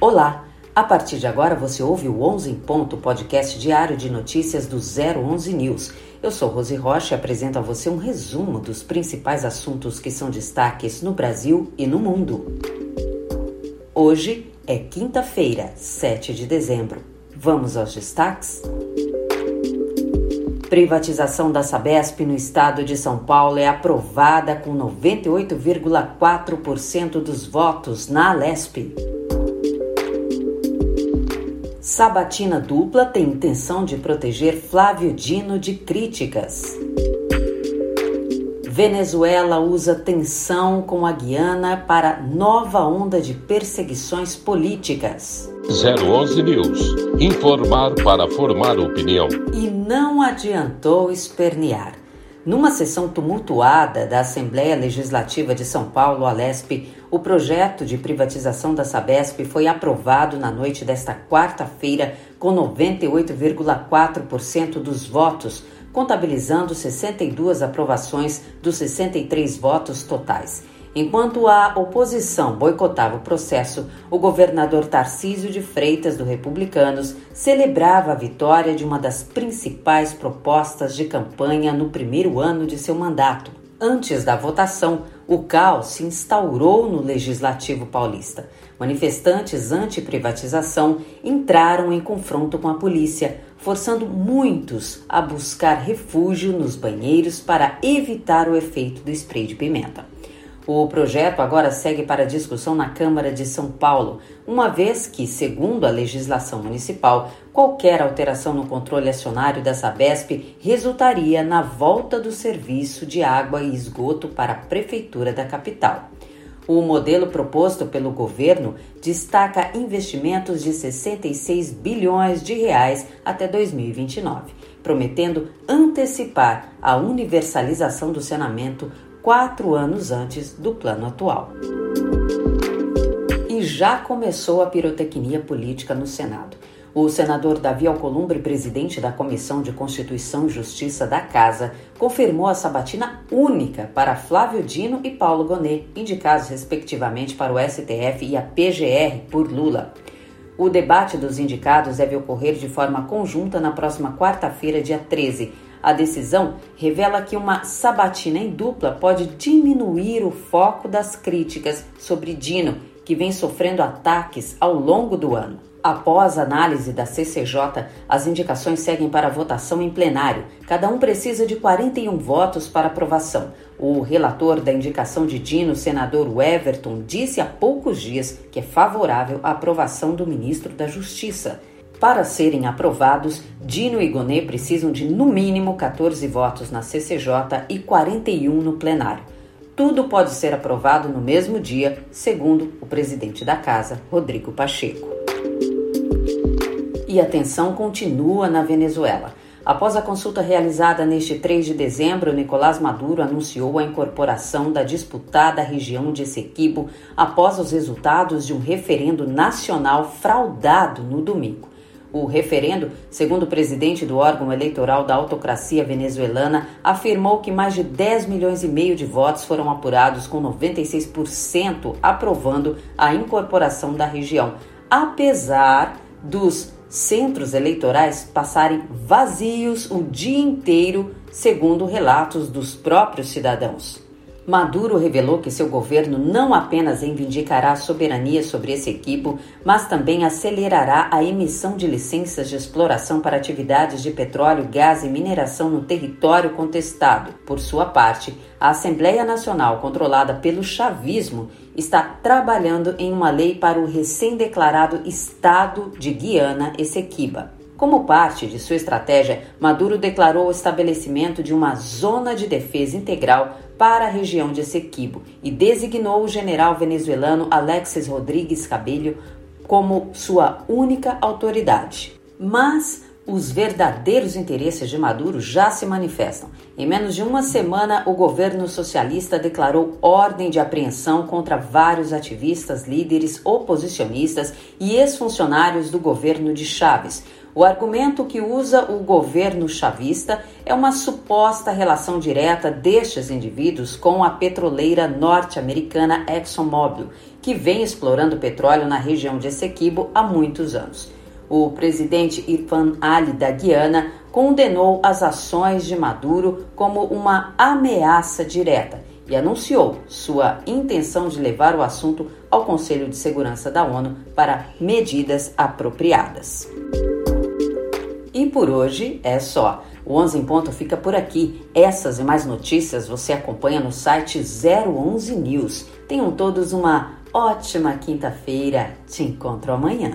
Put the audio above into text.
Olá! A partir de agora você ouve o 11 em Ponto, podcast diário de notícias do 011 News. Eu sou Rose Rocha e apresento a você um resumo dos principais assuntos que são destaques no Brasil e no mundo. Hoje é quinta-feira, 7 de dezembro. Vamos aos destaques? Privatização da Sabesp no estado de São Paulo é aprovada com 98,4% dos votos na Alesp. Sabatina dupla tem intenção de proteger Flávio Dino de críticas. Venezuela usa tensão com a Guiana para nova onda de perseguições políticas. 011 News. Informar para formar opinião. E não adiantou espernear. Numa sessão tumultuada da Assembleia Legislativa de São Paulo, Alesp, o projeto de privatização da Sabesp foi aprovado na noite desta quarta-feira com 98,4% dos votos, contabilizando 62 aprovações dos 63 votos totais. Enquanto a oposição boicotava o processo, o governador Tarcísio de Freitas, do Republicanos, celebrava a vitória de uma das principais propostas de campanha no primeiro ano de seu mandato. Antes da votação, o caos se instaurou no Legislativo paulista. Manifestantes anti-privatização entraram em confronto com a polícia, forçando muitos a buscar refúgio nos banheiros para evitar o efeito do spray de pimenta. O projeto agora segue para discussão na Câmara de São Paulo, uma vez que, segundo a legislação municipal, qualquer alteração no controle acionário da Sabesp resultaria na volta do serviço de água e esgoto para a Prefeitura da capital. O modelo proposto pelo governo destaca investimentos de 66 bilhões de reais até 2029, prometendo antecipar a universalização do saneamento quatro anos antes do plano atual. E já começou a pirotecnia política no Senado. O senador Davi Alcolumbre, presidente da Comissão de Constituição e Justiça da Casa, confirmou a sabatina única para Flávio Dino e Paulo Gonet, indicados respectivamente para o STF e a PGR por Lula. O debate dos indicados deve ocorrer de forma conjunta na próxima quarta-feira, dia 13 a decisão revela que uma sabatina em dupla pode diminuir o foco das críticas sobre Dino, que vem sofrendo ataques ao longo do ano. Após análise da CCJ, as indicações seguem para votação em plenário. Cada um precisa de 41 votos para aprovação. O relator da indicação de Dino, senador Everton, disse há poucos dias que é favorável à aprovação do ministro da Justiça. Para serem aprovados, Dino e Gonê precisam de no mínimo 14 votos na CCJ e 41 no plenário. Tudo pode ser aprovado no mesmo dia, segundo o presidente da casa, Rodrigo Pacheco. E a tensão continua na Venezuela. Após a consulta realizada neste 3 de dezembro, Nicolás Maduro anunciou a incorporação da disputada região de Essequibo após os resultados de um referendo nacional fraudado no domingo. O referendo, segundo o presidente do órgão eleitoral da autocracia venezuelana, afirmou que mais de 10 milhões e meio de votos foram apurados, com 96% aprovando a incorporação da região, apesar dos centros eleitorais passarem vazios o dia inteiro, segundo relatos dos próprios cidadãos. Maduro revelou que seu governo não apenas reivindicará a soberania sobre esse equipo, mas também acelerará a emissão de licenças de exploração para atividades de petróleo, gás e mineração no território contestado. Por sua parte, a Assembleia Nacional, controlada pelo chavismo, está trabalhando em uma lei para o recém-declarado Estado de Guiana Essequiba. Como parte de sua estratégia, Maduro declarou o estabelecimento de uma zona de defesa integral para a região de Essequibo e designou o general venezuelano Alexis Rodrigues Cabello como sua única autoridade. Mas os verdadeiros interesses de Maduro já se manifestam. Em menos de uma semana, o governo socialista declarou ordem de apreensão contra vários ativistas, líderes, oposicionistas e ex-funcionários do governo de Chaves. O argumento que usa o governo chavista é uma suposta relação direta destes indivíduos com a petroleira norte-americana ExxonMobil, que vem explorando petróleo na região de Essequibo há muitos anos. O presidente Irfan Ali da Guiana condenou as ações de Maduro como uma ameaça direta e anunciou sua intenção de levar o assunto ao Conselho de Segurança da ONU para medidas apropriadas. Por hoje é só. O 11 em ponto fica por aqui. Essas e mais notícias você acompanha no site 011 News. Tenham todos uma ótima quinta-feira. Te encontro amanhã.